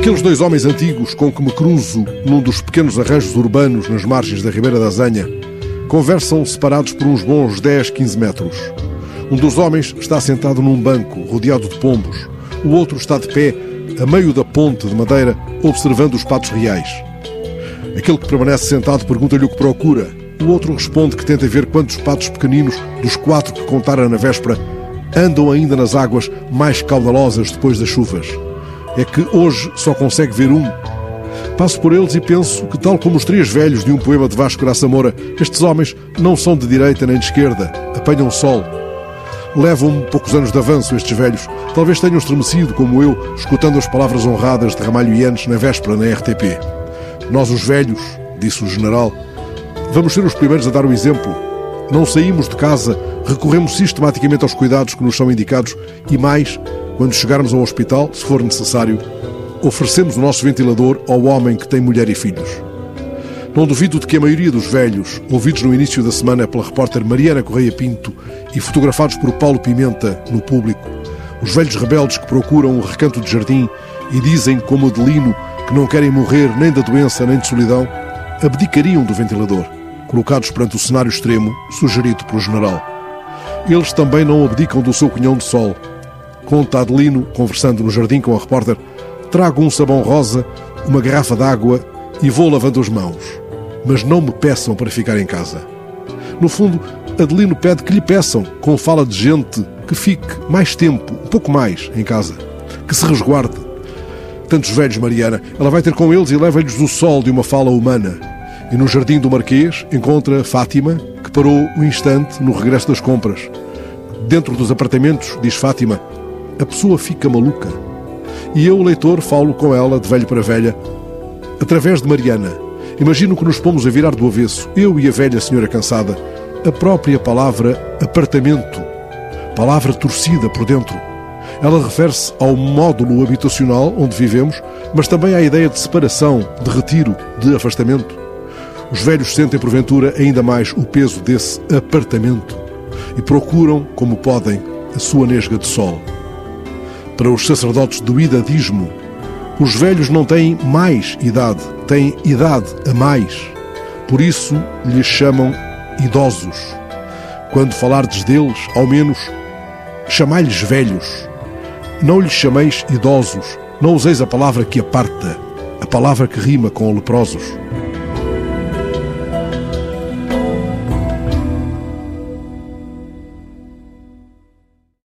Aqueles dois homens antigos com que me cruzo num dos pequenos arranjos urbanos nas margens da Ribeira da Zanha conversam separados por uns bons 10, 15 metros. Um dos homens está sentado num banco, rodeado de pombos. O outro está de pé, a meio da ponte de madeira, observando os patos reais. Aquele que permanece sentado pergunta-lhe o que procura. O outro responde que tenta ver quantos patos pequeninos, dos quatro que contara na véspera, andam ainda nas águas mais caudalosas depois das chuvas. É que hoje só consegue ver um. Passo por eles e penso que, tal como os três velhos de um poema de Vasco Graça Moura, estes homens não são de direita nem de esquerda, apanham sol. Levam poucos anos de avanço estes velhos. Talvez tenham estremecido, como eu, escutando as palavras honradas de Ramalho Yanes na véspera na RTP. Nós, os velhos, disse o general, vamos ser os primeiros a dar o exemplo. Não saímos de casa, recorremos sistematicamente aos cuidados que nos são indicados e mais, quando chegarmos ao hospital, se for necessário, oferecemos o nosso ventilador ao homem que tem mulher e filhos. Não duvido de que a maioria dos velhos, ouvidos no início da semana pela repórter Mariana Correia Pinto e fotografados por Paulo Pimenta no público, os velhos rebeldes que procuram um recanto de jardim e dizem, como Adelino, que não querem morrer nem da doença nem de solidão, abdicariam do ventilador, colocados perante o cenário extremo sugerido pelo general. Eles também não abdicam do seu cunhão de sol. Conta Adelino, conversando no jardim com a repórter, trago um sabão rosa, uma garrafa d'água e vou lavando as mãos. Mas não me peçam para ficar em casa. No fundo, Adelino pede que lhe peçam, com fala de gente, que fique mais tempo, um pouco mais, em casa. Que se resguarde. Tantos velhos, Mariana, ela vai ter com eles e leva-lhes o sol de uma fala humana. E no jardim do Marquês encontra Fátima, que parou um instante no regresso das compras. Dentro dos apartamentos, diz Fátima, a pessoa fica maluca. E eu, leitor, falo com ela, de velho para velha, através de Mariana. Imagino que nos pomos a virar do avesso, eu e a velha senhora cansada, a própria palavra apartamento, palavra torcida por dentro. Ela refere-se ao módulo habitacional onde vivemos, mas também à ideia de separação, de retiro, de afastamento. Os velhos sentem, porventura, ainda mais o peso desse apartamento e procuram, como podem, a sua nesga de sol. Para os sacerdotes do idadismo, os velhos não têm mais idade, têm idade a mais. Por isso lhes chamam idosos. Quando falardes deles, ao menos, chamai-lhes velhos. Não lhes chameis idosos, não useis a palavra que aparta, a palavra que rima com leprosos.